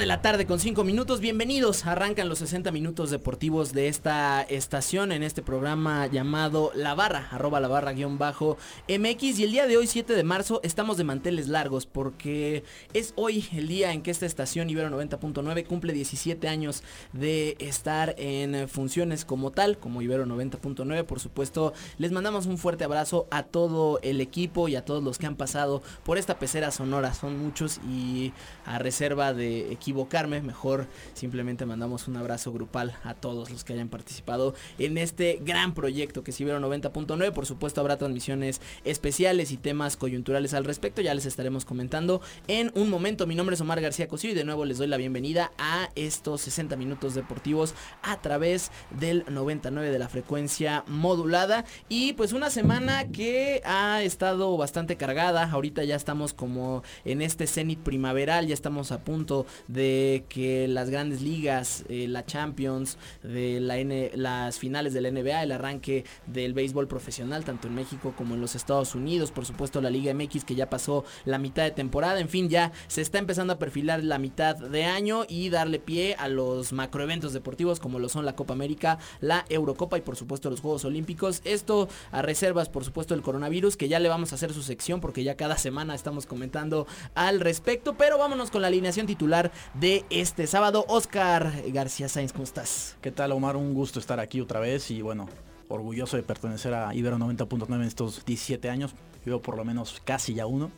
De la tarde con cinco minutos, bienvenidos. Arrancan los 60 minutos deportivos de esta estación en este programa llamado La Barra, arroba la barra guion bajo MX. Y el día de hoy, 7 de marzo, estamos de manteles largos porque es hoy el día en que esta estación Ibero 90.9 cumple 17 años de estar en funciones como tal, como Ibero 90.9. Por supuesto, les mandamos un fuerte abrazo a todo el equipo y a todos los que han pasado por esta pecera sonora. Son muchos y a reserva de equivocarme, mejor simplemente mandamos un abrazo grupal a todos los que hayan participado en este gran proyecto que es Ibero 90.9. Por supuesto habrá transmisiones especiales y temas coyunturales al respecto, ya les estaremos comentando en un momento. Mi nombre es Omar García Cosío y de nuevo les doy la bienvenida a estos 60 minutos deportivos a través del 99 de la frecuencia modulada y pues una semana que ha estado bastante cargada. Ahorita ya estamos como en este cenit primaveral, ya estamos a punto de que las grandes ligas, eh, la Champions, de la N, las finales de la NBA, el arranque del béisbol profesional, tanto en México como en los Estados Unidos, por supuesto la Liga MX que ya pasó la mitad de temporada, en fin, ya se está empezando a perfilar la mitad de año y darle pie a los macroeventos deportivos como lo son la Copa América, la Eurocopa y por supuesto los Juegos Olímpicos. Esto a reservas, por supuesto, del coronavirus, que ya le vamos a hacer su sección porque ya cada semana estamos comentando al respecto, pero vámonos con la alineación titular de este sábado. Oscar García Sainz, ¿cómo estás? ¿Qué tal Omar? Un gusto estar aquí otra vez y bueno, orgulloso de pertenecer a Ibero 90.9 en estos 17 años. Yo por lo menos casi ya uno.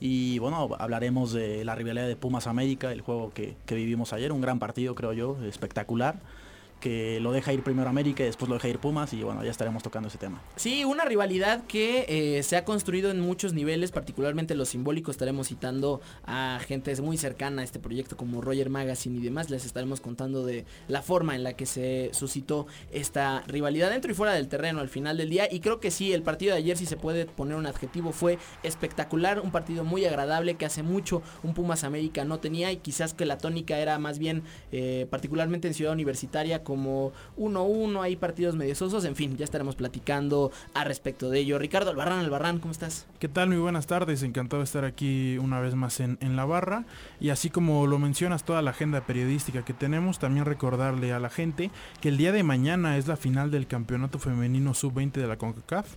Y bueno, hablaremos de la rivalidad de Pumas América, el juego que, que vivimos ayer, un gran partido creo yo, espectacular que lo deja ir primero América y después lo deja ir Pumas y bueno, ya estaremos tocando ese tema. Sí, una rivalidad que eh, se ha construido en muchos niveles, particularmente los simbólicos, estaremos citando a gente muy cercana a este proyecto como Roger Magazine y demás, les estaremos contando de la forma en la que se suscitó esta rivalidad dentro y fuera del terreno al final del día y creo que sí, el partido de ayer si se puede poner un adjetivo fue espectacular, un partido muy agradable que hace mucho un Pumas América no tenía y quizás que la tónica era más bien eh, particularmente en Ciudad Universitaria como 1-1, hay partidos medio sosos, en fin, ya estaremos platicando a respecto de ello. Ricardo Albarrán, Albarrán, ¿cómo estás? ¿Qué tal? Muy buenas tardes, encantado de estar aquí una vez más en, en la barra y así como lo mencionas toda la agenda periodística que tenemos, también recordarle a la gente que el día de mañana es la final del Campeonato Femenino Sub-20 de la CONCACAF.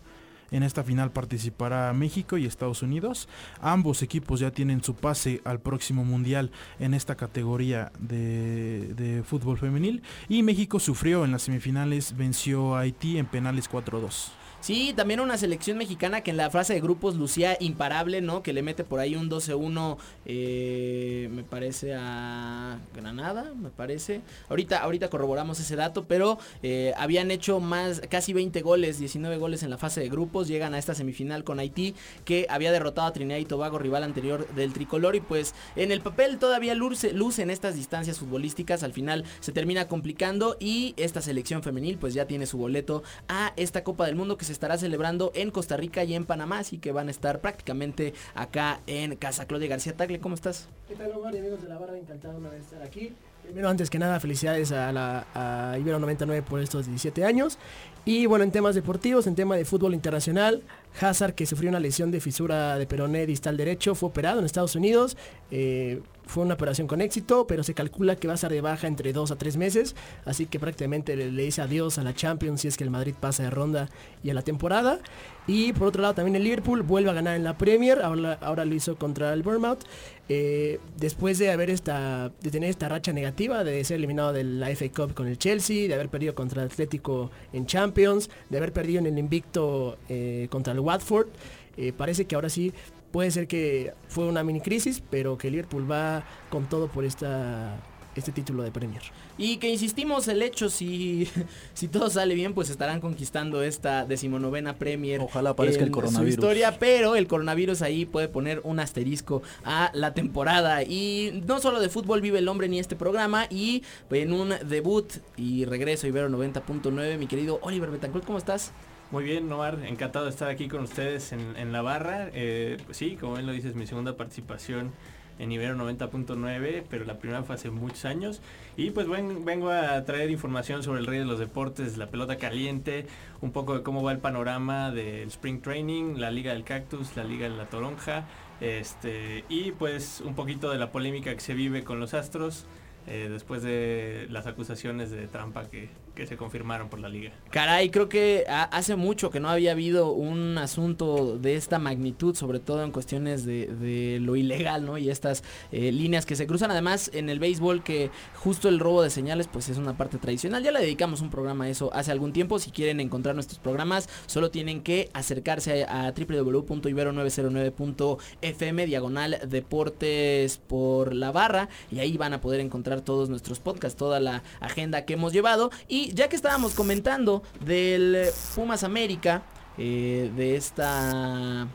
En esta final participará México y Estados Unidos. Ambos equipos ya tienen su pase al próximo mundial en esta categoría de, fútbol femenil. Y México sufrió en las semifinales, venció a Haití en penales 4-2. Sí, también una selección mexicana que en la fase de grupos lucía imparable, ¿no? Que le mete por ahí un 12-1, eh, me parece a Granada, me parece. Ahorita, ahorita corroboramos ese dato, pero eh, habían hecho más, casi 20 goles, 19 goles en la fase de grupos. Llegan a esta semifinal con Haití, que había derrotado a Trinidad y Tobago, rival anterior del tricolor. Y pues en el papel todavía luce, luce en estas distancias futbolísticas. Al final se termina complicando y esta selección femenil pues ya tiene su boleto a esta Copa del Mundo que estará celebrando en Costa Rica y en Panamá, así que van a estar prácticamente acá en casa. Claudia García Tagle, ¿cómo estás? ¿Qué tal Omar y amigos de la barra? Encantado una vez estar aquí. Primero, antes que nada, felicidades a, la, Ibero 99 por estos 17 años. Y bueno, en temas deportivos, en tema de fútbol internacional, Hazard, que sufrió una lesión de fisura de peroné distal derecho, fue operado en Estados Unidos. Eh, fue una operación con éxito, pero se calcula que va a estar de baja entre 2 a 3 meses. Así que prácticamente le, le, dice adiós a la Champions si es que el Madrid pasa de ronda y a la temporada. Y por otro lado también el Liverpool vuelve a ganar en la Premier. Ahora, ahora lo hizo contra el Bournemouth. Eh, después de haber esta, de tener esta racha negativa, de ser eliminado de la FA Cup con el Chelsea, de haber perdido contra el Atlético en Champions, de haber perdido en el invicto eh, contra el Watford. Eh, parece que ahora sí puede ser que fue una mini crisis, pero que Liverpool va con todo por esta este título de Premier. Y que insistimos, el hecho, si, si todo sale bien, pues estarán conquistando esta decimonovena Premier. Ojalá aparezca el coronavirus. Su historia, pero el coronavirus ahí puede poner un asterisco a la temporada. Y no solo de fútbol vive el hombre ni este programa. Y en un debut y regreso Ibero 90.9, mi querido Oliver Betancourt, ¿cómo estás? Muy bien, Noar, encantado de estar aquí con ustedes en, la barra. Eh, pues sí, como bien lo dices, mi segunda participación en Ibero 90.9, pero la primera fue hace muchos años. Y pues ven- vengo a traer información sobre el rey de los deportes, la pelota caliente, un poco de cómo va el panorama del Spring Training, la Liga del Cactus, la Liga de la Toronja, este, y pues un poquito de la polémica que se vive con los Astros. eh, después de las acusaciones de trampa que, que se confirmaron por la liga. Caray, creo que ha- hace mucho que no había habido un asunto de esta magnitud, sobre todo en cuestiones de, de lo ilegal, ¿no? Y estas eh, líneas que se cruzan. Además, en el béisbol, que justo el robo de señales, pues es una parte tradicional. Ya le dedicamos un programa a eso hace algún tiempo. Si quieren encontrar nuestros programas, solo tienen que acercarse a, a www.ibero909.fm, diagonal deportes por la barra, y ahí van a poder encontrar todos nuestros podcasts, toda la agenda que hemos llevado. Y ya que estábamos comentando del Pumas América, eh, de esta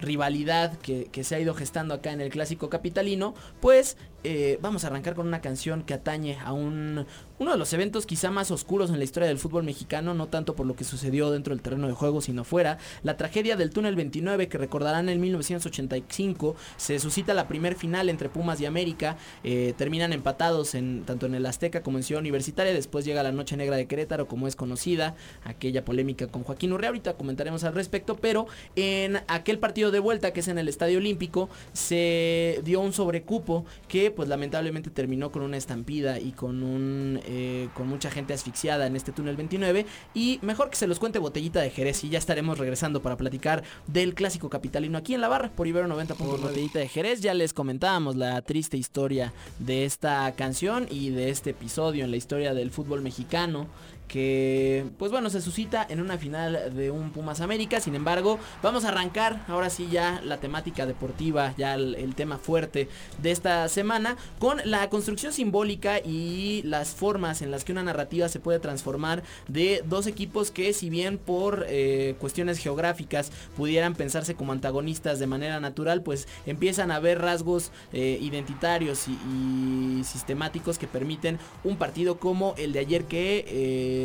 rivalidad que se ha ido gestando acá en el clásico capitalino, pues eh, vamos a arrancar con una canción que atañe a un, uno de los eventos quizá más oscuros en la historia del fútbol mexicano, no tanto por lo que sucedió dentro del terreno de juego, sino fuera, la tragedia del túnel 29 que recordarán en 1985, se suscita la primer final entre Pumas y América, eh, terminan empatados en, tanto en el Azteca como en Ciudad Universitaria, después llega la Noche Negra de Querétaro como es conocida, aquella polémica con Joaquín Urrea, ahorita comentaremos al respecto, pero en aquel partido de vuelta que es en el Estadio Olímpico se dio un sobrecupo que pues lamentablemente terminó con una estampida y con un eh, con mucha gente asfixiada en este túnel 29 y mejor que se los cuente Botellita de Jerez y ya estaremos regresando para platicar del clásico capitalino aquí en la barra por Ibero 90. Botellita de Jerez. Ya les comentábamos la triste historia de esta canción y de este episodio en la historia del fútbol mexicano que pues bueno se suscita en una final de un Pumas América. Sin embargo vamos a arrancar ahora sí ya la temática deportiva ya el, tema fuerte de esta semana con la construcción simbólica y las formas en las que una narrativa se puede transformar de dos equipos que si bien por eh, cuestiones geográficas pudieran pensarse como antagonistas de manera natural pues empiezan a haber rasgos eh, identitarios y, y, sistemáticos que permiten un partido como el de ayer que eh,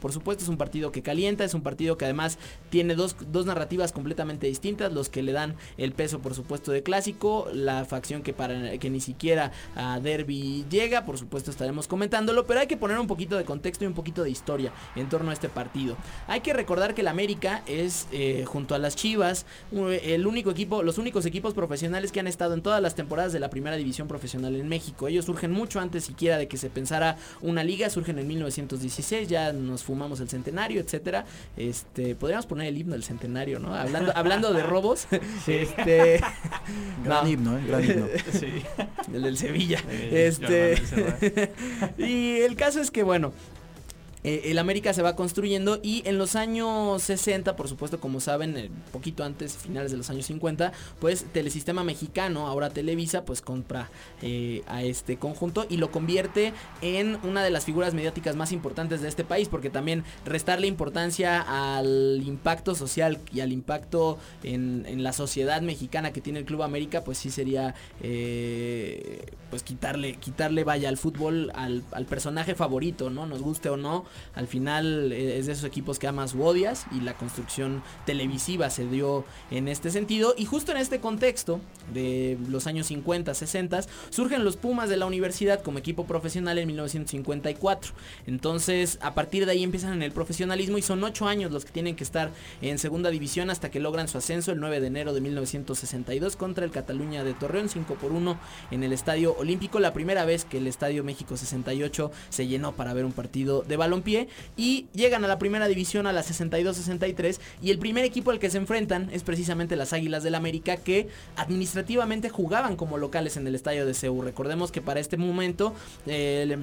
por supuesto es un partido que calienta, es un partido que además tiene dos, dos, narrativas completamente distintas, los que le dan el peso por supuesto de clásico, la facción que para que ni siquiera a Derby llega, por supuesto estaremos comentándolo, pero hay que poner un poquito de contexto y un poquito de historia en torno a este partido. Hay que recordar que el América es eh, junto a las Chivas el único equipo, los únicos equipos profesionales que han estado en todas las temporadas de la primera división profesional en México. Ellos surgen mucho antes siquiera de que se pensara una liga, surgen en 1916, ya nos fumamos el centenario, etcétera. Este, podríamos poner el himno del centenario, ¿no? Hablando, hablando de robos. Sí. Este. Gran no. himno, ¿eh? Gran himno. Sí. El del Sevilla. Eh, este. y el caso es que, bueno. Eh, el América se va construyendo y en los años 60, por supuesto, como saben, eh, poquito antes, finales de los años 50, pues Telesistema Mexicano, ahora Televisa, pues compra eh, a este conjunto y lo convierte en una de las figuras mediáticas más importantes de este país, porque también restarle importancia al impacto social y al impacto en, la sociedad mexicana que tiene el Club América, pues sí sería, pues quitarle, quitarle vaya al fútbol al personaje favorito, ¿no? Nos guste o no, al final eh, es de esos equipos que amas u odias y la construcción televisiva se dio en este sentido. Y justo en este contexto de los años 50, 60 surgen los Pumas de la universidad como equipo profesional en 1954 entonces a partir de ahí empiezan en el profesionalismo y son 8 años los que tienen que estar en segunda división hasta que logran su ascenso el 9 de enero de 1962 contra el Cataluña de Torreón 5 por 1 en el Estadio Olímpico. La primera vez que el Estadio México 68 se llenó para ver un partido de balón pie y llegan a la primera división a la 62-63 y el primer equipo al que se enfrentan es precisamente las Águilas del América que administrativamente jugaban como locales en el estadio de CEU. Recordemos que para este momento eh,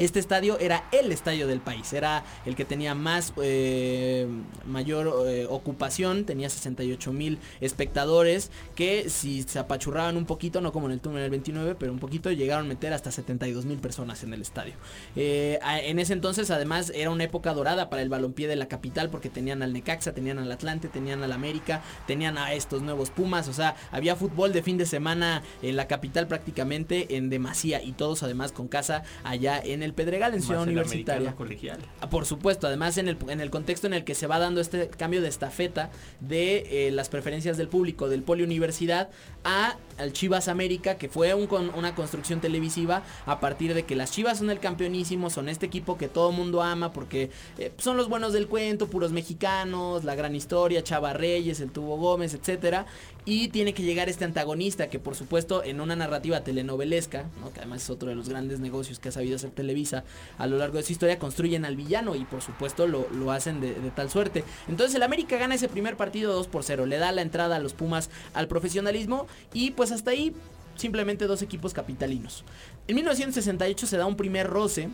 Este estadio era el estadio del país, era el que tenía más eh, mayor eh, ocupación, tenía 68 mil espectadores que si se apachurraban un poquito, no como en el túnel del 29, pero un poquito llegaron a meter hasta 72 mil personas en el estadio. Eh, en ese entonces además era una época dorada para el balompié de la capital porque tenían al Necaxa, tenían al Atlante, tenían al América, tenían a estos nuevos Pumas, o sea, había fútbol de fin de semana en la capital prácticamente en demasía y todos además con casa allá en el Pedregal en Ciudad Universitaria. Colegial. Ah, por supuesto, además en el, en el contexto en el que se va dando este cambio de estafeta de eh, las preferencias del público del Poli Universidad a al Chivas América, que fue un, una construcción televisiva a partir de que las Chivas son el campeonísimo, son este equipo que todo mundo ama porque eh, son los buenos del cuento, puros mexicanos, la gran historia, Chava Reyes, el Tubo Gómez, etcétera, y tiene que llegar este antagonista que por supuesto en una narrativa telenovelesca, que además es otro de los grandes negocios que ha sabido hacer Televisa a lo largo de su historia, construyen al villano y por supuesto lo, hacen de, de, tal suerte. Entonces el América gana ese primer partido 2 por 0, le da la entrada a los Pumas al profesionalismo y pues hasta ahí simplemente dos equipos capitalinos. En 1968 se da un primer roce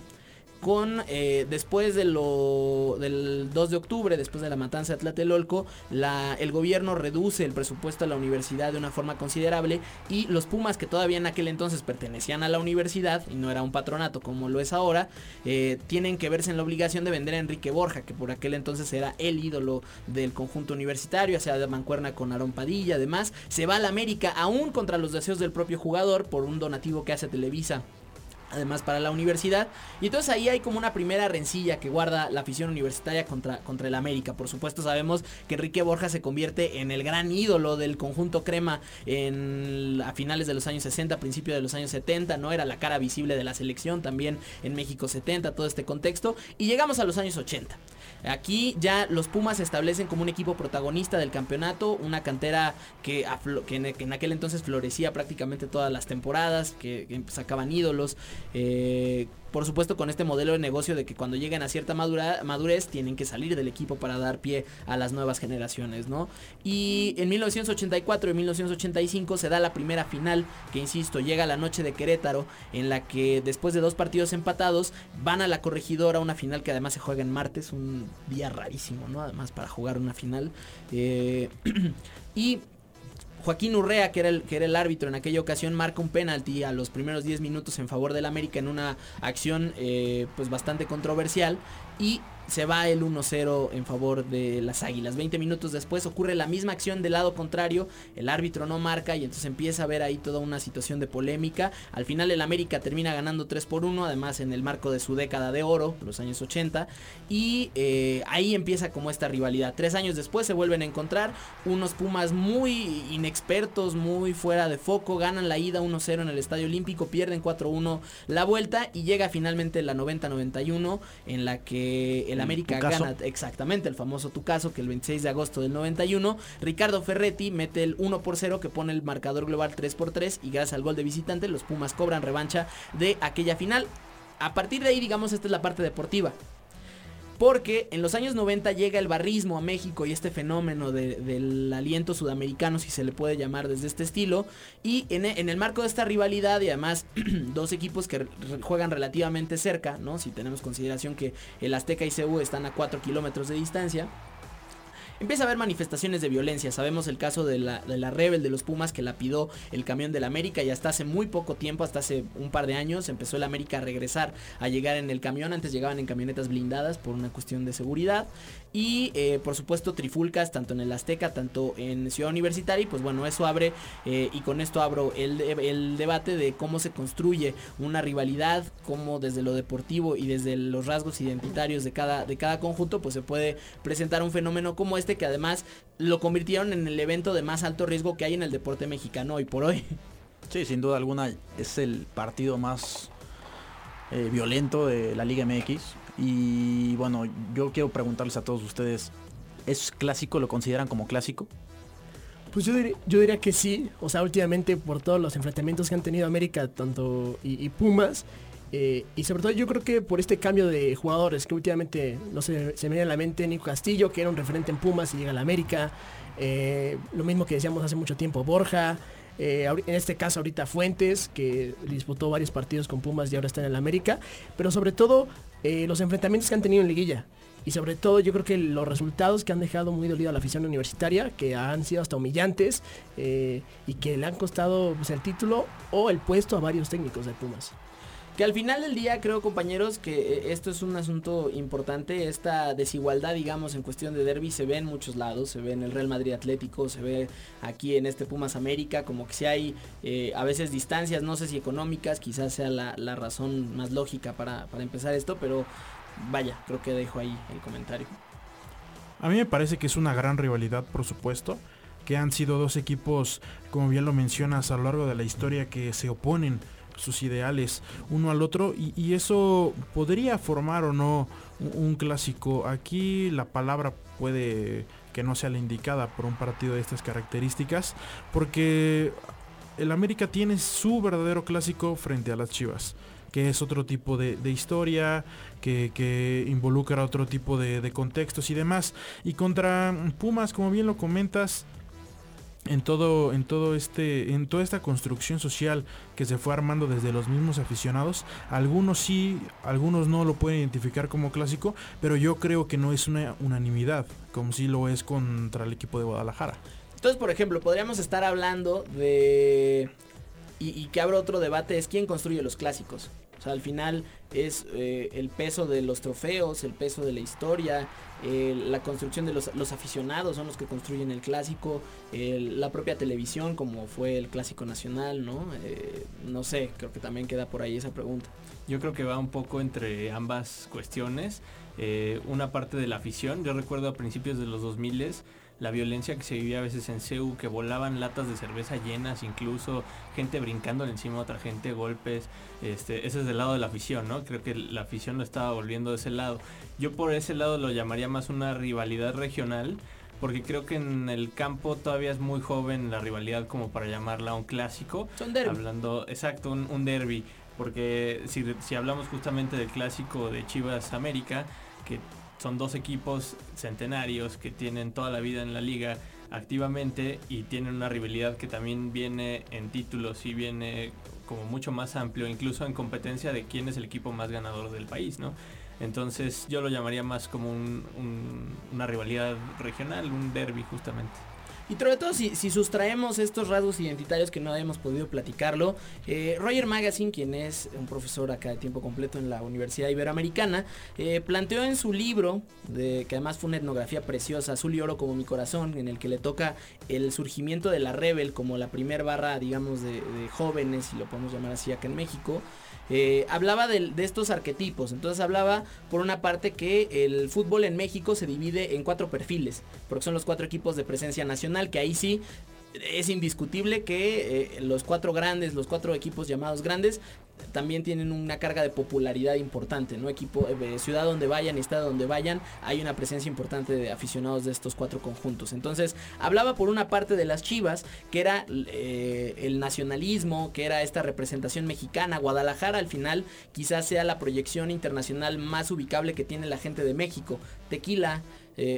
con eh, después de lo del 2 de octubre, después de la matanza de Tlatelolco, la, el gobierno reduce el presupuesto a la universidad de una forma considerable y los Pumas que todavía en aquel entonces pertenecían a la universidad y no era un patronato como lo es ahora, eh, tienen que verse en la obligación de vender a Enrique Borja, que por aquel entonces era el ídolo del conjunto universitario, sea, de mancuerna con Aarón Padilla, además, se va a la América aún contra los deseos del propio jugador por un donativo que hace Televisa además para la universidad. Y entonces ahí hay como una primera rencilla que guarda la afición universitaria contra, contra el América. Por supuesto sabemos que Enrique Borja se convierte en el gran ídolo del conjunto crema en, a finales de los años 60, principios de los años 70, ¿no? Era la cara visible de la selección también en México 70, todo este contexto. Y llegamos a los años 80. Aquí ya los Pumas se establecen como un equipo protagonista del campeonato, una cantera que, en, aquel entonces florecía prácticamente todas las temporadas, que, sacaban ídolos. Eh, por supuesto con este modelo de negocio de que cuando lleguen a cierta madurez tienen que salir del equipo para dar pie a las nuevas generaciones, ¿no? Y en 1984 y 1985 se da la primera final, que insisto, llega la noche de Querétaro, en la que después de dos partidos empatados van a la corregidora, una final que además se juega en martes, un día rarísimo, ¿no? Además para jugar una final. Eh, y Joaquín Urrea, que era, el, que era el árbitro en aquella ocasión, marca un penalti a los primeros 10 minutos en favor del América en una acción eh, pues bastante controversial. Y se va el 1-0 en favor de las Águilas. 20 minutos después ocurre la misma acción del lado contrario, el árbitro no marca y entonces empieza a ver ahí toda una situación de polémica. Al final el América termina ganando 3 por 1, además en el marco de su década de oro, los años 80, y eh, ahí empieza como esta rivalidad. Tres años después se vuelven a encontrar unos Pumas muy inexpertos, muy fuera de foco, ganan la ida 1-0 en el Estadio Olímpico, pierden 4-1 la vuelta y llega finalmente la 90-91 en la que el América gana exactamente el famoso tu caso que el 26 de agosto del 91 Ricardo Ferretti mete el 1 por 0 que pone el marcador global 3 por 3 y gracias al gol de visitante los Pumas cobran revancha de aquella final. A partir de ahí digamos esta es la parte deportiva. Porque en los años 90 llega el barrismo a México y este fenómeno del aliento sudamericano, si se le puede llamar desde este estilo. Y en, el marco de esta rivalidad y además dos equipos que juegan relativamente cerca, ¿no? Si tenemos consideración que el Azteca y CU están a 4 kilómetros de distancia empieza a haber manifestaciones de violencia. Sabemos el caso de la, de la Rebel de los Pumas que la pidió el camión del América y hasta hace muy poco tiempo, hasta hace un par de años, empezó el América a regresar a llegar en el camión. Antes llegaban en camionetas blindadas por una cuestión de seguridad. Y eh, por supuesto trifulcas tanto en el Azteca, tanto en Ciudad Universitaria. Y pues bueno, eso abre eh, y con esto abro el, el debate de cómo se construye una rivalidad, cómo desde lo deportivo y desde los rasgos identitarios de cada, de cada conjunto pues se puede presentar un fenómeno como este que además lo convirtieron en el evento de más alto riesgo que hay en el deporte mexicano hoy por hoy. Sí, sin duda alguna es el partido más eh, violento de la Liga MX. Y bueno, yo quiero preguntarles a todos ustedes, ¿es clásico? ¿Lo consideran como clásico? Pues yo diría, que sí, o sea, últimamente por todos los enfrentamientos que han tenido América tanto y, Pumas, eh, y sobre todo yo creo que por este cambio de jugadores que últimamente, no se me viene a la mente Nico Castillo, que era un referente en Pumas y llega a la América, eh, lo mismo que decíamos hace mucho tiempo, Borja, eh, en este caso ahorita Fuentes, que disputó varios partidos con Pumas y ahora está en el América, pero sobre todo los enfrentamientos que han tenido en liguilla. Y sobre todo yo creo que los resultados que han dejado muy dolido a la afición universitaria, que han sido hasta humillantes y que le han costado pues, el título o el puesto a varios técnicos de Pumas. Que al final del día creo compañeros que eh, esto es un asunto importante, esta desigualdad digamos en cuestión de derby se ve en muchos lados, se ve en el Real Madrid Atlético, se ve aquí en este Pumas América, como que si hay eh, a veces distancias, no sé si económicas, quizás sea la, razón más lógica para, para empezar esto, pero vaya, creo que dejo ahí el comentario. A mí me parece que es una gran rivalidad, por supuesto, que han sido dos equipos, como bien lo mencionas, a lo largo de la historia que se oponen sus ideales uno al otro y, eso podría formar o no un, clásico. Aquí la palabra puede que no sea la indicada por un partido de estas características porque el América tiene su verdadero clásico frente a las Chivas que es otro tipo de, historia, que, involucra otro tipo de, de, contextos y demás. Y contra Pumas, como bien lo comentas, en todo, en todo este, en toda esta construcción social que se fue armando desde los mismos aficionados, algunos sí, algunos no lo pueden identificar como clásico, pero yo creo que no es una unanimidad, como si lo es contra el equipo de Guadalajara. Entonces, por ejemplo, podríamos estar hablando de y, y que abra otro debate es quién construye los clásicos. O sea, al final es eh, el peso de los trofeos, el peso de la historia, la construcción de los, aficionados son los que construyen el clásico, la propia televisión como fue el clásico nacional, ¿no? Eh, no sé, creo que también queda por ahí esa pregunta. Yo creo que va un poco entre ambas cuestiones. Eh, una parte de la afición, yo recuerdo a principios de los 2000 la violencia que se vivía a veces en CEU, que volaban latas de cerveza llenas, incluso gente brincando encima de otra gente, golpes, este, ese es del lado de la afición, ¿no? Creo que la afición lo estaba volviendo de ese lado. Yo por ese lado lo llamaría más una rivalidad regional, porque creo que en el campo todavía es muy joven la rivalidad como para llamarla un clásico. Son derby. Hablando, exacto, un, un derby. Porque si, si hablamos justamente del clásico de Chivas América, que son dos equipos centenarios que tienen toda la vida en la liga activamente y tienen una rivalidad que también viene en títulos y viene como mucho más amplio, incluso en competencia de quién es el equipo más ganador del país, ¿no? Entonces yo lo llamaría más como una rivalidad regional, un derby justamente. Y sobre todo si, sustraemos estos rasgos identitarios que no habíamos podido platicarlo, eh, Roger Magazine, quien es un profesor acá de tiempo completo en la Universidad Iberoamericana, eh, planteó en su libro, que además fue una etnografía preciosa, Azul y Oro como mi corazón, en el que le toca el surgimiento de la Rebel como la primer barra, digamos, de jóvenes, si lo podemos llamar así acá en México, eh, hablaba de, estos arquetipos. Entonces hablaba por una parte que el fútbol en México se divide en cuatro perfiles, porque son los cuatro equipos de presencia nacional, que ahí sí es indiscutible que eh, los cuatro grandes, los cuatro equipos llamados grandes, también tienen una carga de popularidad importante, ¿no? Equipo, eh, ciudad donde vayan, estado donde vayan, hay una presencia importante de aficionados de estos cuatro conjuntos. Entonces, hablaba por una parte de las Chivas, que era eh, el nacionalismo, que era esta representación mexicana. Guadalajara al final quizás sea la proyección internacional más ubicable que tiene la gente de México. Tequila,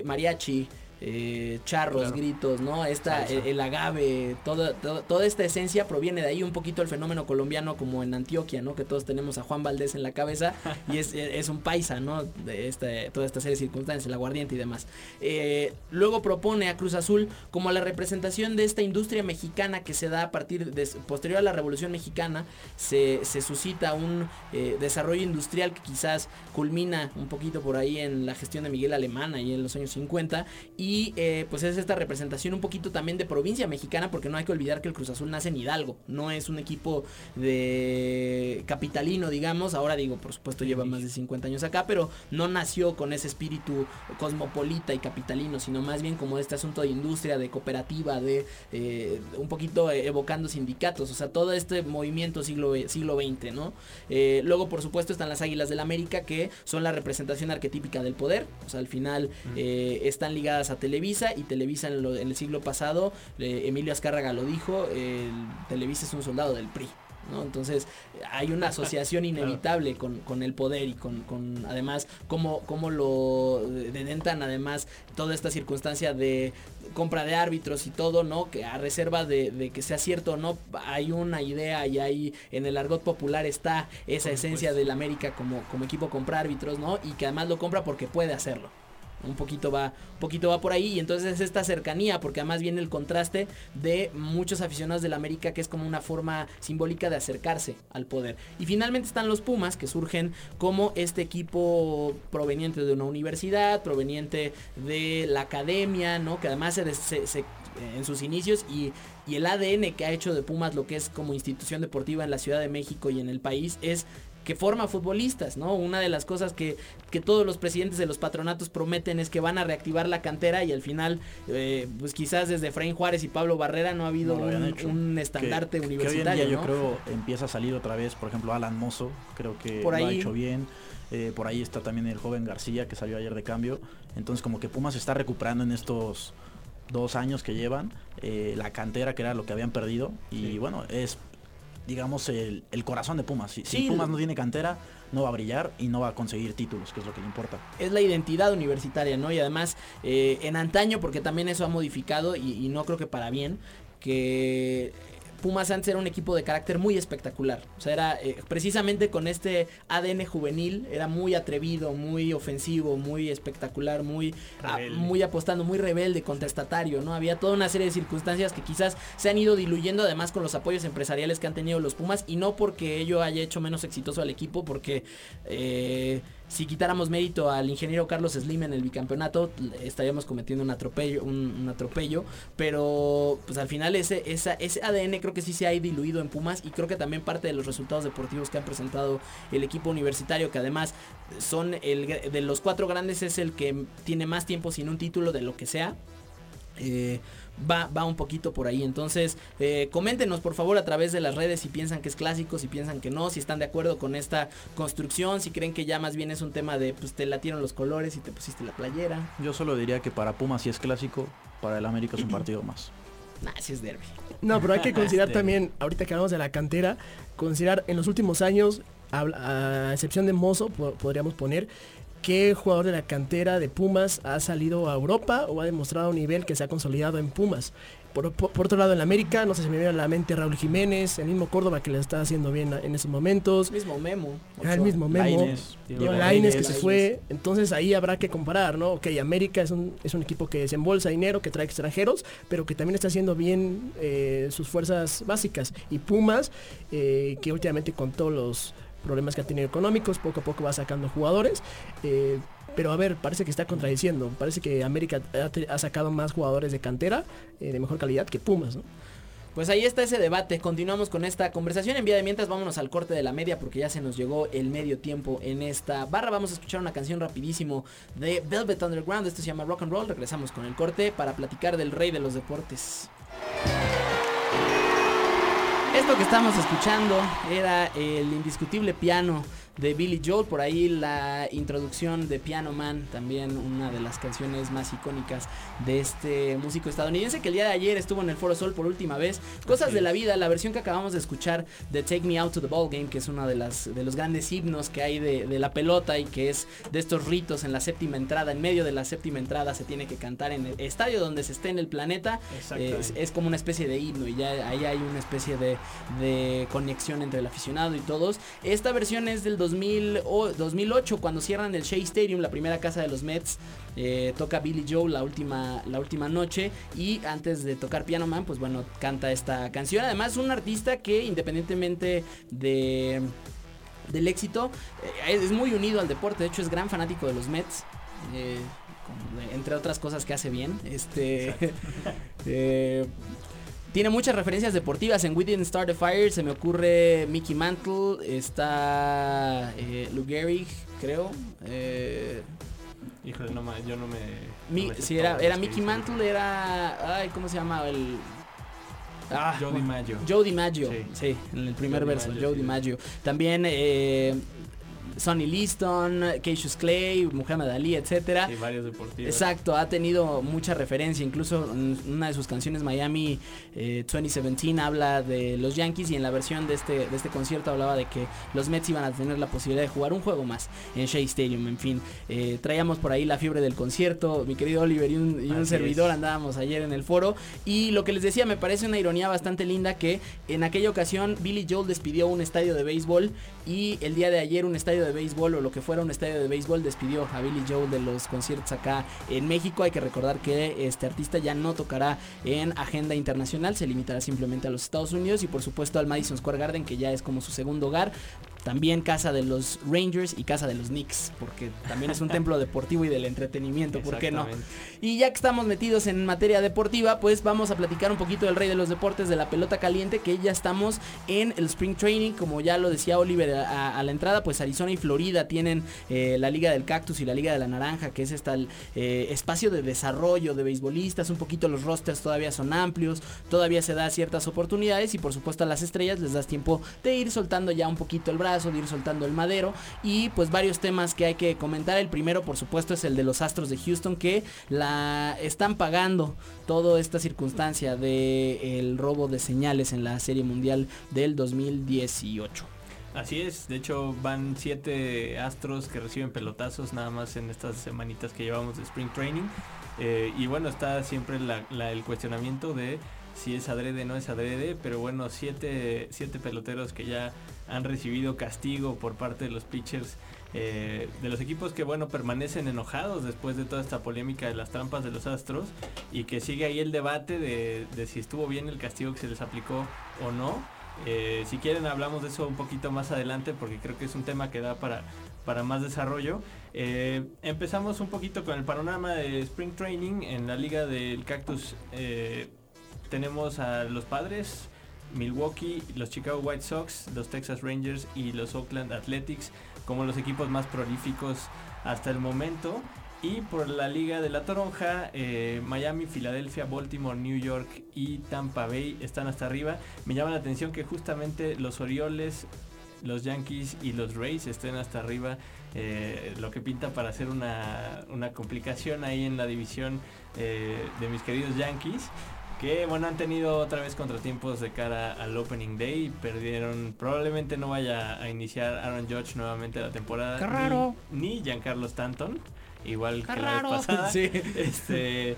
mariachi, eh, charros, gritos, ¿no? Esta, el, agave, toda, toda, esta esencia proviene de ahí un poquito el fenómeno colombiano como en Antioquia, ¿no? Que todos tenemos a Juan Valdés en la cabeza y es, un paisa, ¿no? De este, toda esta serie de circunstancias, el aguardiente y demás. Eh, luego propone a Cruz Azul como la representación de esta industria mexicana que se da a partir de, posterior a la Revolución Mexicana, se, suscita un eh, desarrollo industrial que quizás culmina un poquito por ahí en la gestión de Miguel Alemana y en los años 50 y y eh, pues es esta representación un poquito también de provincia mexicana, porque no hay que olvidar que el Cruz Azul nace en Hidalgo, no es un equipo de capitalino, digamos. Ahora digo, por supuesto, lleva más de 50 años acá, pero no nació con ese espíritu cosmopolita y capitalino, sino más bien como este asunto de industria, de cooperativa, de eh, un poquito evocando sindicatos, o sea, todo este movimiento siglo, siglo XX, ¿no? Eh, luego, por supuesto, están las Águilas del América, que son la representación arquetípica del poder, o sea, al final están ligadas a Televisa y Televisa en, el siglo pasado, eh, Emilio Azcárraga lo dijo, Televisa es un soldado del PRI. ¿no? Entonces hay una asociación inevitable con, con el poder y con, con además cómo, cómo lo dedentan además toda esta circunstancia de compra de árbitros y todo, ¿no? Que a reserva de, de que sea cierto o no, hay una idea y hay en el argot popular está esa esencia del América como, como equipo compra árbitros, ¿no? Y que además lo compra porque puede hacerlo. Un poquito va, poquito va por ahí y entonces es esta cercanía, porque además viene el contraste de muchos aficionados del América que es como una forma simbólica de acercarse al poder. Y finalmente están los Pumas que surgen como este equipo proveniente de una universidad, proveniente de la academia, ¿no? Que además se, se- se- en sus inicios y, y el ADN que ha hecho de Pumas lo que es como institución deportiva en la Ciudad de México y en el país es que forma futbolistas, ¿no? Una de las cosas que, que todos los presidentes de los patronatos prometen es que van a reactivar la cantera y al final, eh, pues quizás desde Efraín Juárez y Pablo Barrera no ha habido No un, estandarte que, que universitario, hoy en día ¿no? yo creo empieza a salir otra vez, por ejemplo, Alan Mozo, creo que Por lo ha ahí. hecho bien. Eh, por ahí está también el joven García que salió ayer de cambio. Entonces como que Pumas está recuperando en estos dos años que llevan eh, la cantera que era lo que habían perdido. Y bueno, es digamos el, el corazón de Pumas. Si. Pumas no tiene cantera, no va a brillar y no va a conseguir títulos, que es lo que le importa. es la identidad universitaria, ¿no? Y además, eh, en antaño, porque también eso ha modificado, y, y no creo que para bien, que Pumas antes era un equipo de carácter muy espectacular. O sea, era eh, precisamente con este ADN juvenil, era muy atrevido, muy ofensivo, muy espectacular, muy, a- muy apostando, muy rebelde, contestatario, ¿no? Había toda una serie de circunstancias que quizás se han ido diluyendo además con los apoyos empresariales que han tenido los Pumas y no porque ello haya hecho menos exitoso al equipo, porque eh, si quitáramos mérito al ingeniero Carlos Slim en el bicampeonato, estaríamos cometiendo un atropello, un, atropello, pero pues al final ese, esa, ese ADN creo que sí se ha diluido en Pumas y creo que también parte de los resultados deportivos que han presentado el equipo universitario, que además son el de los cuatro grandes es el que tiene más tiempo sin un título de lo que sea. Eh, va, va un poquito por ahí. Entonces, eh, coméntenos por favor a través de las redes si piensan que es clásico, si piensan que no, si están de acuerdo con esta construcción, si creen que ya más bien es un tema de pues te latieron los colores y te pusiste la playera. Yo solo diría que para Pumas sí es clásico, para el América es un partido más. Nah, si es derby. No, pero hay que considerar también, ahorita que hablamos de la cantera, considerar en los últimos años, a, a excepción de Mozo, po- podríamos poner, qué jugador de la cantera de Pumas ha salido a Europa o ha demostrado un nivel que se ha consolidado en Pumas. Por, por- por otro lado, en la América, no sé si me viene a la mente Raúl Jiménez, el mismo Córdoba que le está haciendo bien en esos momentos. Mismo Memo. Ah, el mismo Memo. Lainez, Diego Lainez que Lainez. se fue, entonces ahí habrá que comparar, ¿no? Ok, América es un, es un equipo que desembolsa dinero, que trae extranjeros, pero que también está haciendo bien eh, sus fuerzas básicas. Y Pumas, eh, que últimamente con todos los problemas que ha tenido económicos, poco a poco va sacando jugadores. eh, pero a ver, parece que está contradiciendo. Parece que América ha, sacado más jugadores de cantera eh, de mejor calidad que Pumas, ¿no? Pues ahí está ese debate. Continuamos con esta conversación. En vía de mientras, vámonos al corte de la media porque ya se nos llegó el medio tiempo en esta barra. Vamos a escuchar una canción rapidísimo de Velvet Underground. Esto se llama Rock and Roll. Regresamos con el corte para platicar del rey de los deportes. Esto que estamos escuchando era el indiscutible piano de Billy Joel, por ahí la introducción de Piano Man, también una de las canciones más icónicas de este músico estadounidense que el día de ayer estuvo en el Foro Sol por última vez. Cosas de la vida, la versión que acabamos de escuchar de Take Me Out to the Ball Game, que es uno de, las, de los grandes himnos que hay de, de la pelota y que es de estos ritos en la séptima entrada, en medio de la séptima entrada se tiene que cantar en el estadio donde se esté en el planeta. Es, es como una especie de himno y ya ahí hay una especie de, de conexión entre el aficionado y todos. Esta versión es del 2000 o- 2008 cuando cierran el Shea Stadium, la primera casa de los Mets. eh, toca Billy Joe la última, la última noche y antes de tocar Piano Man, pues bueno, canta esta canción. Además, un artista que independientemente de del éxito eh, es muy unido al deporte. De hecho, es gran fanático de los Mets. eh, entre otras cosas que hace bien. Este. eh, tiene muchas referencias deportivas. En We Didn't Start the Fire se me ocurre Mickey Mantle. Está eh, Lou Gehrig, creo. eh, Híjole, no, yo no me... Mi- no me sí, era, era Mickey. Mantle, era. Ay, ¿cómo se llama? El. Ah, Joe DiMaggio. Joe DiMaggio, sí. Sí. en el primer Joe verso, DiMaggio, Joe sí. DiMaggio. También eh, Sonny Liston, Cassius Clay, Muhammad Ali, etcétera. Y varios deportivos. Exacto, ha tenido mucha referencia, incluso en una de sus canciones Miami eh, 2017 habla de los Yankees y en la versión de este, de este concierto hablaba de que los Mets iban a tener la posibilidad de jugar un juego más en Shea Stadium, en fin, eh, traíamos por ahí la fiebre del concierto, mi querido Oliver y un, y un Así servidor es. andábamos ayer en el foro y lo que les decía me parece una ironía bastante linda que en aquella ocasión Billy Joel despidió un estadio de béisbol y el día de ayer un estadio de béisbol o lo que fuera un estadio de béisbol despidió a Billy Joel de los conciertos acá en México. Hay que recordar que este artista ya no tocará en agenda internacional, se limitará simplemente a los Estados Unidos y por supuesto al Madison Square Garden que ya es como su segundo hogar. También casa de los Rangers y casa de los Knicks, porque también es un templo deportivo y del entretenimiento, ¿por qué no? Y ya que estamos metidos en materia deportiva, pues vamos a platicar un poquito del rey de los deportes, de la pelota caliente, que ya estamos en el Spring Training, como ya lo decía Oliver a, a la entrada, pues Arizona y Florida tienen eh, la Liga del Cactus y la Liga de la Naranja, que es esta el, eh, espacio de desarrollo de beisbolistas, un poquito los rosters todavía son amplios, todavía se da ciertas oportunidades y por supuesto a las estrellas les das tiempo de ir soltando ya un poquito el brazo, de ir soltando el madero y pues varios temas que hay que comentar. El primero por supuesto es el de los Astros de Houston que la están pagando toda esta circunstancia de el robo de señales en la Serie Mundial del 2018. Así es, de hecho van siete astros que reciben pelotazos nada más en estas semanitas que llevamos de Spring Training. Eh, y bueno, está siempre el cuestionamiento de si es adrede o no es adrede, pero bueno, siete, siete peloteros que ya han recibido castigo por parte de los pitchers eh, de los equipos que bueno permanecen enojados después de toda esta polémica de las trampas de los astros y que sigue ahí el debate de, de si estuvo bien el castigo que se les aplicó o no. Eh, si quieren hablamos de eso un poquito más adelante porque creo que es un tema que da para, para más desarrollo. Eh, empezamos un poquito con el panorama de Spring Training en la liga del Cactus. Tenemos a los padres, Milwaukee, los Chicago White Sox, los Texas Rangers y los Oakland Athletics como los equipos más prolíficos hasta el momento. Y por la Liga de la Toronja, eh, Miami, Filadelfia, Baltimore, New York y Tampa Bay están hasta arriba. Me llama la atención que justamente los Orioles, los Yankees y los Rays estén hasta arriba. eh, lo que pinta para hacer una, una complicación ahí en la división eh, de mis queridos Yankees. Que bueno, han tenido otra vez contratiempos de cara al Opening Day. Perdieron, probablemente no vaya a iniciar Aaron Judge nuevamente la temporada. ¡Qué raro! Ni, ni Giancarlo Stanton. Igual ¡Qué que la vez pasada. Sí. Este,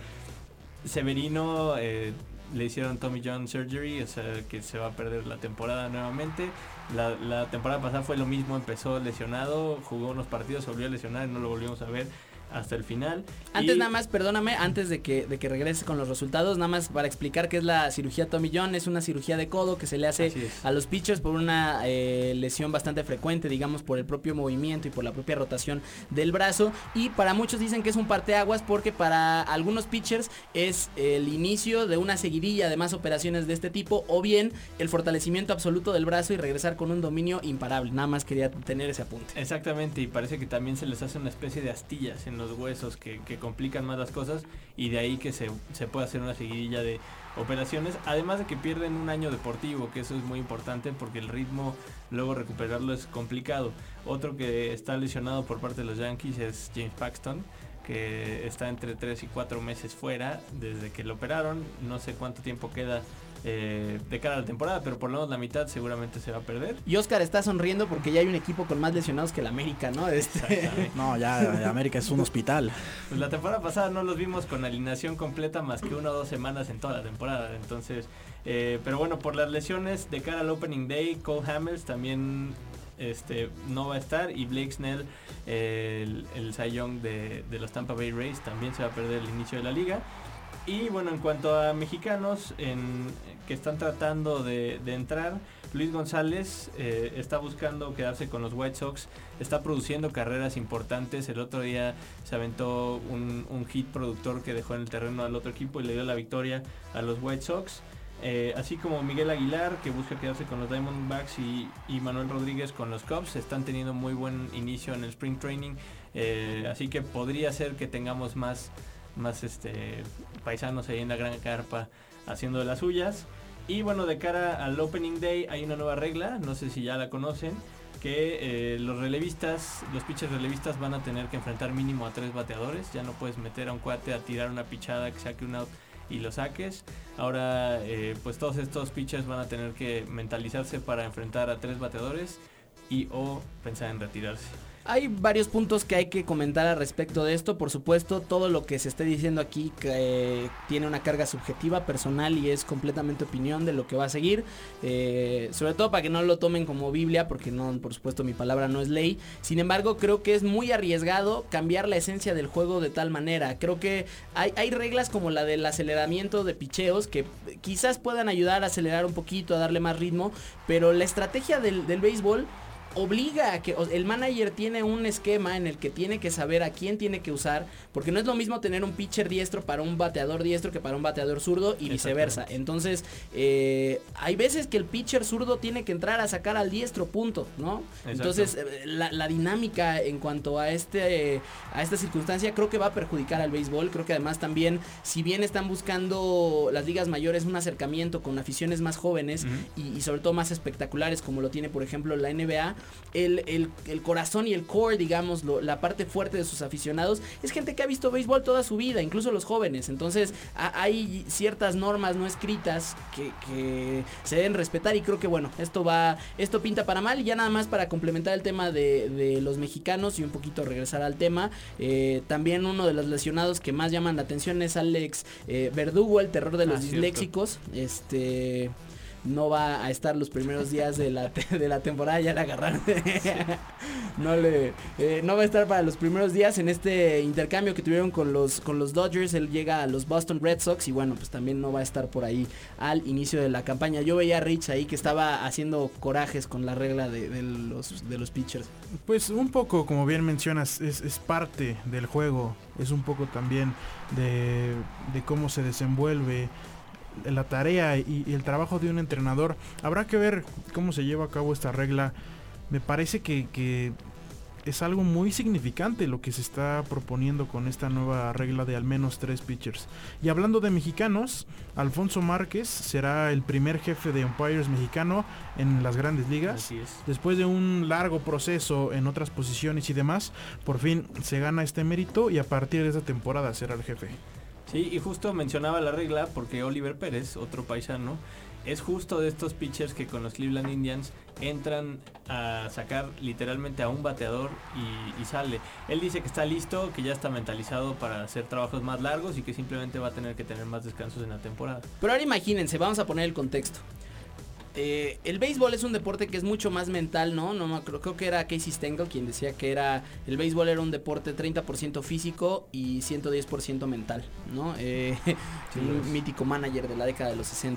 Severino eh, le hicieron Tommy John Surgery, o sea que se va a perder la temporada nuevamente. La, la temporada pasada fue lo mismo, empezó lesionado, jugó unos partidos, se volvió a lesionar y no lo volvimos a ver hasta el final. Antes Y- nada más, perdóname, antes de que, de que regrese con los resultados, nada más para explicar qué es la cirugía Tommy John, es una cirugía de codo que se le hace a los pitchers por una eh, lesión bastante frecuente, digamos, por el propio movimiento y por la propia rotación del brazo. Y para muchos dicen que es un parteaguas porque para algunos pitchers es el inicio de una seguidilla de más operaciones de este tipo o bien el fortalecimiento absoluto del brazo y regresar con un dominio imparable. Nada más quería tener ese apunte. Exactamente, y parece que también se les hace una especie de astillas en los huesos que, complican más las cosas y de ahí que se, puede hacer una seguidilla de operaciones, además de que pierden un año deportivo, que eso es muy importante porque el ritmo luego recuperarlo es complicado. Otro que está lesionado por parte de los Yankees es James Paxton, que está entre 3 y 4 meses fuera desde que lo operaron, no sé cuánto tiempo queda eh, de cara a la temporada, pero por lo menos la mitad seguramente se va a perder. Y Oscar está sonriendo porque ya hay un equipo con más lesionados que el América, ¿no? Este, Exactamente. No, ya América es un hospital. Pues la temporada pasada no los vimos con alineación completa más que una o dos semanas en toda la temporada. Entonces, eh, pero bueno, por las lesiones de cara al Opening Day, Cole Hammers también este, no va a estar y Blake Snell, eh, el, el Cy Young de, de los Tampa Bay Rays, también se va a perder el inicio de la liga. Y bueno, en cuanto a mexicanos que están tratando de, entrar, Luis González eh, está buscando quedarse con los White Sox, está produciendo carreras importantes. El otro día se aventó un, hit productor que dejó en el terreno al otro equipo y le dio la victoria a los White Sox. Eh, así como Miguel Aguilar, que busca quedarse con los Diamondbacks, y, y Manuel Rodríguez con los Cubs, están teniendo muy buen inicio en el Spring Training. eh, así que podría ser que tengamos más, más este, paisanos ahí en la gran carpa haciendo las suyas. Y bueno, de cara al Opening Day hay una nueva regla, no sé si ya la conocen. que eh, los relevistas, los pitchers relevistas van a tener que enfrentar mínimo a tres bateadores. Ya no puedes meter a un cuate a tirar una pichada que saque un out y lo saques. Ahora, eh, pues todos estos pitchers van a tener que mentalizarse para enfrentar a tres bateadores y o pensar en retirarse. Hay varios puntos que hay que comentar al respecto de esto. Por supuesto, todo lo que se esté diciendo aquí eh, tiene una carga subjetiva, personal y es completamente opinión de lo que va a seguir. Eh, sobre todo para que no lo tomen como Biblia, porque no, por supuesto, mi palabra no es ley. Sin embargo, creo que es muy arriesgado cambiar la esencia del juego de tal manera. Creo que hay, reglas como la del aceleramiento de picheos que quizás puedan ayudar a acelerar un poquito, a darle más ritmo, pero la estrategia del béisbol obliga a que el manager tiene un esquema en el que tiene que saber a quién tiene que usar, porque no es lo mismo tener un pitcher diestro para un bateador diestro que para un bateador zurdo y viceversa. Entonces, eh, hay veces que el pitcher zurdo tiene que entrar a sacar al diestro, punto, ¿no? Entonces, eh, la, dinámica en cuanto a este a esta circunstancia creo que va a perjudicar al béisbol. Creo que además también, si bien están buscando las ligas mayores un acercamiento con aficiones más jóvenes y, y sobre todo más espectaculares, como lo tiene, por ejemplo, la NBA, el, corazón y el core, digamos, la parte fuerte de sus aficionados, es gente que ha visto béisbol toda su vida, incluso los jóvenes. Entonces hay ciertas normas no escritas que, se deben respetar y creo que bueno, esto va, esto pinta para mal y ya nada más para complementar el tema de, los mexicanos y un poquito regresar al tema. Eh, también uno de los lesionados que más llaman la atención es Alex eh, Verdugo, el terror de los ah, disléxicos. Este no va a estar los primeros días de la, de la temporada, ya la agarraron. no, le, eh, no va a estar para los primeros días en este intercambio que tuvieron con los, con los Dodgers. Él llega a los Boston Red Sox y bueno, pues también no va a estar por ahí al inicio de la campaña. Yo veía a Rich ahí que estaba haciendo corajes con la regla de, los, de los pitchers. Pues un poco, como bien mencionas, es, es parte del juego. Es un poco también de, de cómo se desenvuelve la tarea y, el trabajo de un entrenador. Habrá que ver cómo se lleva a cabo esta regla. Me parece que, es algo muy significante lo que se está proponiendo con esta nueva regla de al menos tres pitchers. Y hablando de mexicanos, Alfonso Márquez será el primer jefe de umpires mexicano en las grandes ligas. Después de un largo proceso en otras posiciones y demás, por fin se gana este mérito y a partir de esta temporada será el jefe. Sí, y justo mencionaba la regla porque Oliver Pérez, otro paisano, es justo de estos pitchers que con los Cleveland Indians entran a sacar literalmente a un bateador y, sale. Él dice que está listo, que ya está mentalizado para hacer trabajos más largos y que simplemente va a tener que tener más descansos en la temporada. Pero ahora imagínense, vamos a poner el contexto. Eh, el béisbol es un deporte que es mucho más mental, ¿no? no creo, creo que era Casey Stengel quien decía que era el béisbol era un deporte 30% físico y 110% mental, ¿no? Eh, un mítico manager de la década de los 60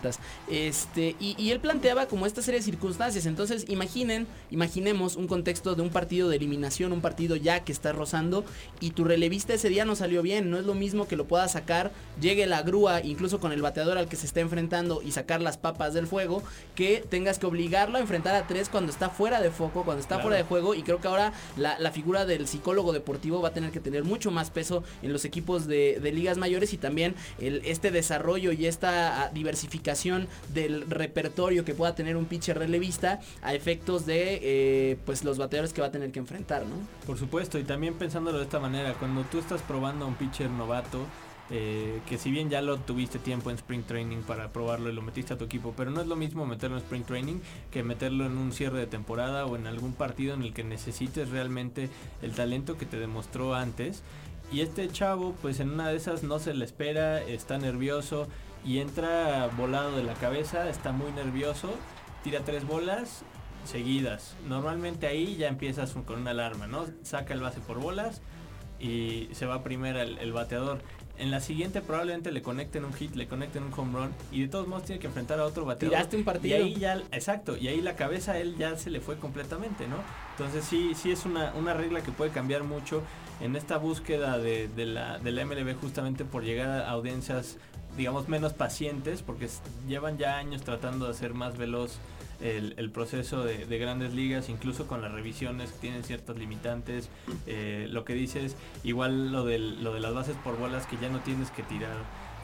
este y, él planteaba como esta serie de circunstancias. Entonces imaginen, imaginemos un contexto de un partido de eliminación, un partido ya que está rozando y tu relevista ese día no salió bien. No es lo mismo que lo pueda sacar, llegue la grúa, incluso con el bateador al que se está enfrentando y sacar las papas del fuego que tengas que obligarlo a enfrentar a tres cuando está fuera de foco, cuando está fuera de juego. Y creo que ahora la, figura del psicólogo deportivo va a tener que tener mucho más peso en los equipos de, ligas mayores y también el, este desarrollo y esta ah, diversificación del repertorio que pueda tener un pitcher relevista a efectos de eh, pues los bateadores que va a tener que enfrentar, ¿no? Por supuesto, y también pensándolo de esta manera, cuando tú estás probando a un pitcher novato, eh, que si bien ya lo tuviste tiempo en Spring Training para probarlo y lo metiste a tu equipo, pero no es lo mismo meterlo en Spring Training que meterlo en un cierre de temporada o en algún partido en el que necesites realmente el talento que te demostró antes. Y este chavo, pues en una de esas no se le espera, está nervioso y entra volado de la cabeza, está muy nervioso, tira tres bolas seguidas. Normalmente ahí ya empiezas con una alarma, ¿no? Saca el base por bolas y se va primero el bateador en la siguiente probablemente le conecten un hit, le conecten un home run y de todos modos tiene que enfrentar a otro bateador. Tiraste un partido. Y ahí ya, exacto, y ahí la cabeza a él ya se le fue completamente, ¿no? Entonces sí, sí es una, una regla que puede cambiar mucho en esta búsqueda de, de, la, de la MLB justamente por llegar a audiencias digamos menos pacientes porque llevan ya años tratando de hacer más veloz el, proceso de, grandes ligas, incluso con las revisiones que tienen ciertas limitantes. Eh, lo que dices, igual lo, del, lo de las bases por bolas, que ya no tienes que tirar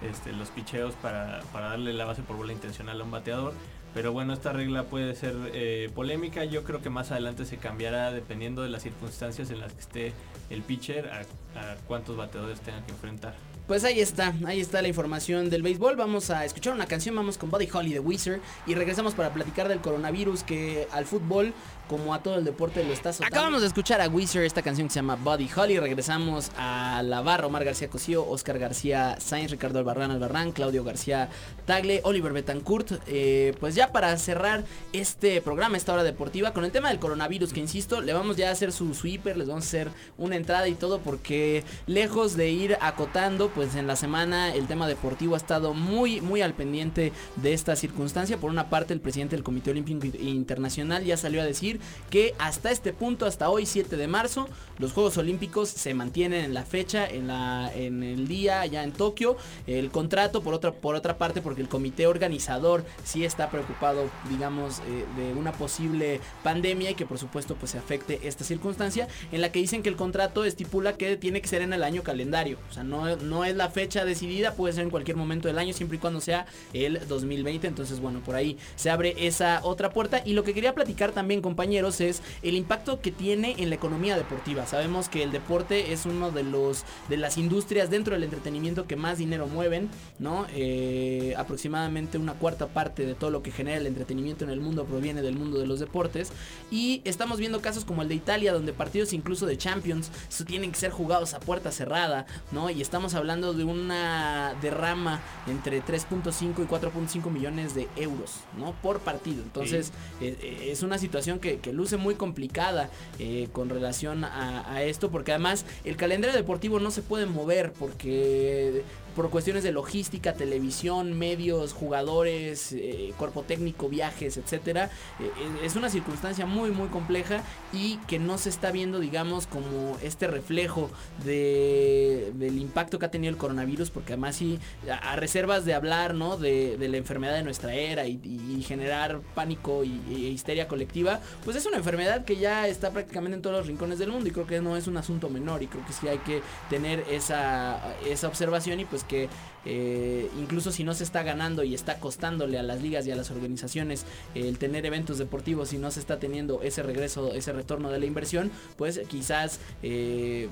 este, los picheos para, darle la base por bola intencional a un bateador, Pero bueno, esta regla puede ser eh, polémica. Yo creo que más adelante se cambiará dependiendo de las circunstancias en las que esté el pitcher a, a cuántos bateadores tengan que enfrentar. Pues ahí está, ahí está la información del béisbol. Vamos a escuchar una canción, vamos con Buddy Holly de Wizard y regresamos para platicar del coronavirus que al fútbol, como a todo el deporte, lo está azotando. Acabamos de escuchar a Wizard esta canción que se llama Buddy Holly. Regresamos a La Barra, Omar García Cosío, Oscar García Sainz, Ricardo Albarrán Albarrán, Claudio García Tagle, Oliver Betancourt. Eh, pues ya para cerrar este programa, esta hora deportiva, con el tema del coronavirus, que insisto, le vamos ya a hacer su sweeper, les vamos a hacer una entrada y todo, porque lejos de ir acotando, pues en la semana el tema deportivo ha estado muy, muy al pendiente de esta circunstancia. Por una parte, el presidente del Comité Olímpico Internacional ya salió a decir que hasta este punto, hasta hoy 7 de marzo, los Juegos Olímpicos se mantienen en la fecha, en, la, en el día, allá en Tokio. El contrato, por otra, por otra parte, porque el comité organizador sí está preocupado, digamos, eh, de una posible pandemia y que por supuesto pues se afecte esta circunstancia, en la que dicen que el contrato estipula que tiene que ser en el año calendario. O sea, no, no es la fecha decidida, puede ser en cualquier momento del año, siempre y cuando sea el 2020. Entonces, bueno, por ahí se abre esa otra puerta. Y lo que quería platicar también, compañeros, es el impacto que tiene en la economía deportiva. Sabemos que el deporte es uno de los de las industrias dentro del entretenimiento que más dinero mueven, ¿no? Eh, aproximadamente una cuarta parte de todo lo que genera el entretenimiento en el mundo proviene del mundo de los deportes. Y estamos viendo casos como el de Italia, donde partidos incluso de Champions tienen que ser jugados a puerta cerrada, ¿no? Y estamos hablando de una derrama entre 3.5 y 4.5 millones de euros, ¿no? Por partido. Entonces, eh, eh, es una situación que, que luce muy complicada eh, con relación a, a esto, porque además el calendario deportivo no se puede mover porque por cuestiones de logística, televisión, medios, jugadores, eh, cuerpo técnico, viajes, etcétera, eh, es una circunstancia muy muy compleja y que no se está viendo, digamos, como este reflejo de, del impacto que ha tenido el coronavirus, porque además sí, a, reservas de hablar, ¿no? De, la enfermedad de nuestra era y, generar pánico y, y, histeria colectiva, pues es una enfermedad que ya está prácticamente en todos los rincones del mundo y creo que no es un asunto menor y creo que sí hay que tener esa, esa observación y pues que eh, incluso si no se está ganando y está costándole a las ligas y a las organizaciones eh, el tener eventos deportivos y no se está teniendo ese regreso, ese retorno de la inversión, pues quizás eh,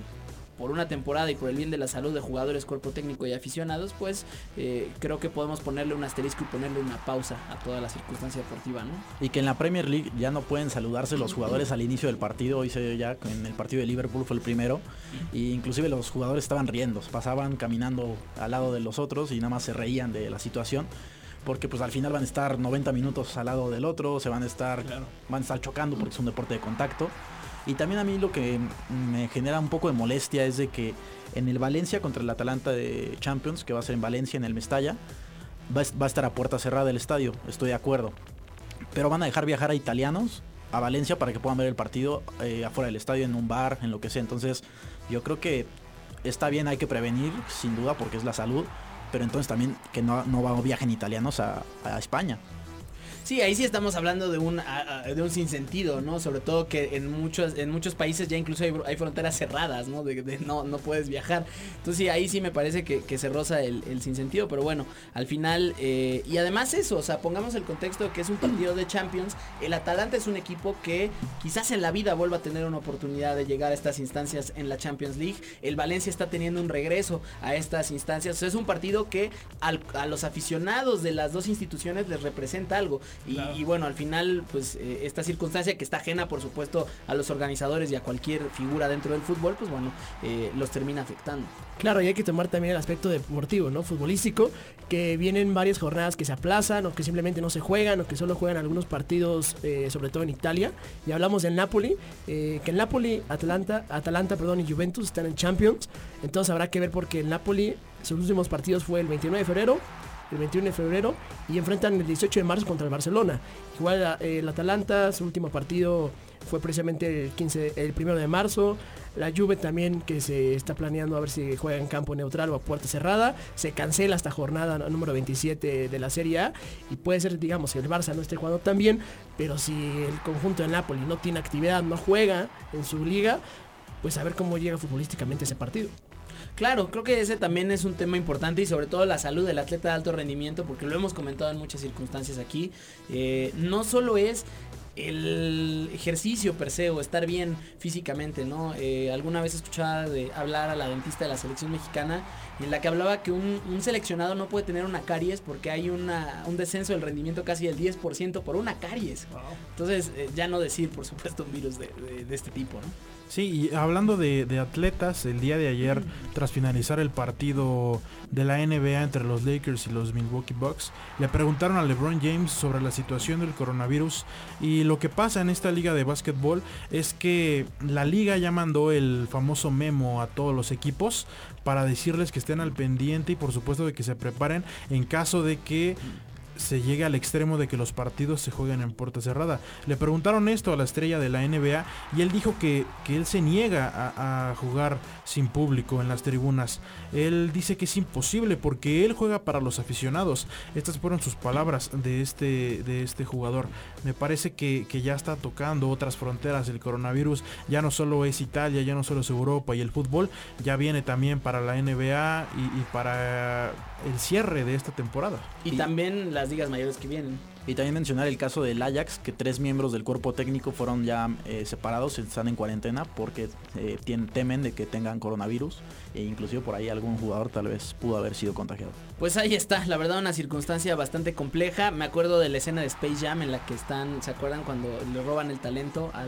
por una temporada y por el bien de la salud de jugadores, cuerpo técnico y aficionados, pues eh, creo que podemos ponerle un asterisco y ponerle una pausa a toda la circunstancia deportiva, ¿no? Y que en la Premier League ya no pueden saludarse los jugadores al inicio del partido, hoy se dio ya en el partido de Liverpool fue el primero, y inclusive los jugadores estaban riendo, pasaban caminando al lado de los otros y nada más se reían de la situación porque pues al final van a estar 90 minutos al lado del otro, se van a estar claro. van a estar chocando porque es un deporte de contacto. Y también a mí lo que me genera un poco de molestia es de que en el Valencia contra el Atalanta de Champions, que va a ser en Valencia, en el Mestalla, va, a estar a puerta cerrada el estadio, estoy de acuerdo. Pero van a dejar viajar a italianos a Valencia para que puedan ver el partido eh, afuera del estadio, en un bar, en lo que sea. Entonces yo creo que está bien, hay que prevenir, sin duda, porque es la salud. Pero entonces también que no, no viajen italianos a, a España. Sí, ahí sí estamos hablando de un, de un sinsentido, ¿no? Sobre todo que en muchos, en muchos países ya incluso hay, fronteras cerradas, ¿no? De, no, no puedes viajar. Entonces sí, ahí sí me parece que, se roza el, el, sinsentido, pero bueno, al final, eh, y además eso, o sea, pongamos el contexto de que es un partido de Champions, el Atalanta es un equipo que quizás en la vida vuelva a tener una oportunidad de llegar a estas instancias en la Champions League, el Valencia está teniendo un regreso a estas instancias, o sea, es un partido que a los aficionados de las dos instituciones les representa algo. Y, claro. y, bueno, al final, pues eh, esta circunstancia que está ajena, por supuesto, a los organizadores y a cualquier figura dentro del fútbol, pues bueno, eh, los termina afectando. Claro, y hay que tomar también el aspecto deportivo, ¿no? Futbolístico, que vienen varias jornadas que se aplazan o que simplemente no se juegan o que solo juegan algunos partidos, eh, sobre todo en Italia. Y hablamos del Napoli, que el Napoli, Atlanta, Atalanta, perdón, y Juventus están en Champions. Entonces habrá que ver porque el Napoli, sus últimos partidos fue el 29 de febrero, el 21 de febrero y enfrentan el 18 de marzo contra el Barcelona. Igual eh, el Atalanta, su último partido fue precisamente el 15, el primero de marzo. La Juve también que se está planeando a ver si juega en campo neutral o a puerta cerrada. Se cancela esta jornada número 27 de la Serie A y puede ser, digamos, que el Barça no esté jugando tan bien, pero si el conjunto de Napoli no tiene actividad, no juega en su liga, pues a ver cómo llega futbolísticamente ese partido. Claro, creo que ese también es un tema importante y sobre todo la salud del atleta de alto rendimiento, porque lo hemos comentado en muchas circunstancias aquí. Eh, no solo es el ejercicio per se o estar bien físicamente, ¿no? Eh, alguna vez escuchaba de hablar a la dentista de la selección mexicana en la que hablaba que un, seleccionado no puede tener una caries porque hay una, un descenso del rendimiento casi del 10% por una caries. Entonces, eh, ya no decir, por supuesto, un virus de, de este tipo, ¿no? Sí, y hablando de, atletas, el día de ayer, tras finalizar el partido de la NBA entre los Lakers y los Milwaukee Bucks, le preguntaron a LeBron James sobre la situación del coronavirus. Y lo que pasa en esta liga de básquetbol es que la liga ya mandó el famoso memo a todos los equipos para decirles que estén al pendiente y por supuesto de que se preparen en caso de que se llegue al extremo de que los partidos se jueguen en puerta cerrada. Le preguntaron esto a la estrella de la NBA y él dijo que, que él se niega a, jugar sin público en las tribunas. Él dice que es imposible porque él juega para los aficionados. Estas fueron sus palabras de este, de este jugador. Me parece que, ya está tocando otras fronteras el coronavirus. Ya no solo es Italia, ya no solo es Europa y el fútbol, ya viene también para la NBA y, para el cierre de esta temporada. Y, también ligas mayores que vienen. Y también mencionar el caso del Ajax, que tres miembros del cuerpo técnico fueron ya eh, separados, están en cuarentena porque eh, tienen, temen de que tengan coronavirus e inclusive por ahí algún jugador tal vez pudo haber sido contagiado. Pues ahí está, la verdad una circunstancia bastante compleja. Me acuerdo de la escena de Space Jam en la que están, ¿se acuerdan cuando le roban el talento a,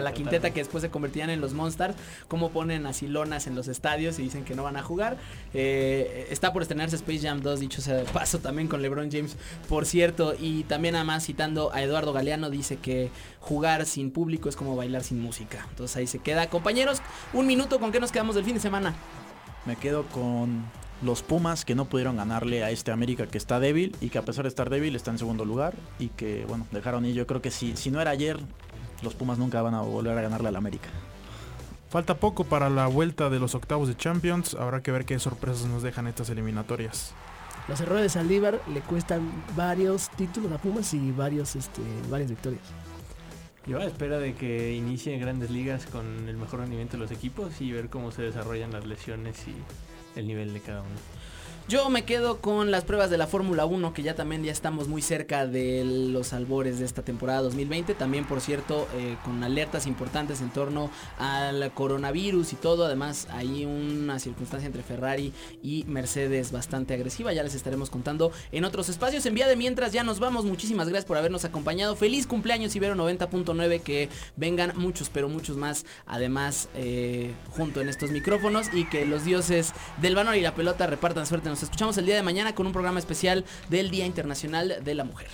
la, quinteta que después se convertían en los Monsters? Cómo ponen así lonas en los estadios y dicen que no van a jugar. Eh, está por estrenarse Space Jam 2, dicho sea de paso también con LeBron James, por cierto. Y también además citando a Eduardo Galeano dice que jugar sin público es como bailar sin música. Entonces ahí se queda. Compañeros, un minuto, ¿con qué nos quedamos del fin de semana? Me quedo con los Pumas que no pudieron ganarle a este América que está débil y que a pesar de estar débil está en segundo lugar y que bueno, dejaron y yo creo que si, si no era ayer, los Pumas nunca van a volver a ganarle al América. Falta poco para la vuelta de los octavos de Champions, habrá que ver qué sorpresas nos dejan estas eliminatorias. Los errores de Saldívar le cuestan varios títulos a Pumas y varios, este, varias victorias. Yo espero de que inicien grandes ligas con el mejor rendimiento de los equipos y ver cómo se desarrollan las lesiones y el nivel de cada uno. Yo me quedo con las pruebas de la Fórmula 1, que ya también ya estamos muy cerca de los albores de esta temporada 2020. También, por cierto, eh, con alertas importantes en torno al coronavirus y todo. Además, hay una circunstancia entre Ferrari y Mercedes bastante agresiva. Ya les estaremos contando en otros espacios. En vía de mientras, ya nos vamos. Muchísimas gracias por habernos acompañado. Feliz cumpleaños Ibero 90.9. Que vengan muchos, pero muchos más. Además, eh, junto en estos micrófonos. Y que los dioses del valor y la pelota repartan suerte nos escuchamos el día de mañana con un programa especial del Día Internacional de la Mujer.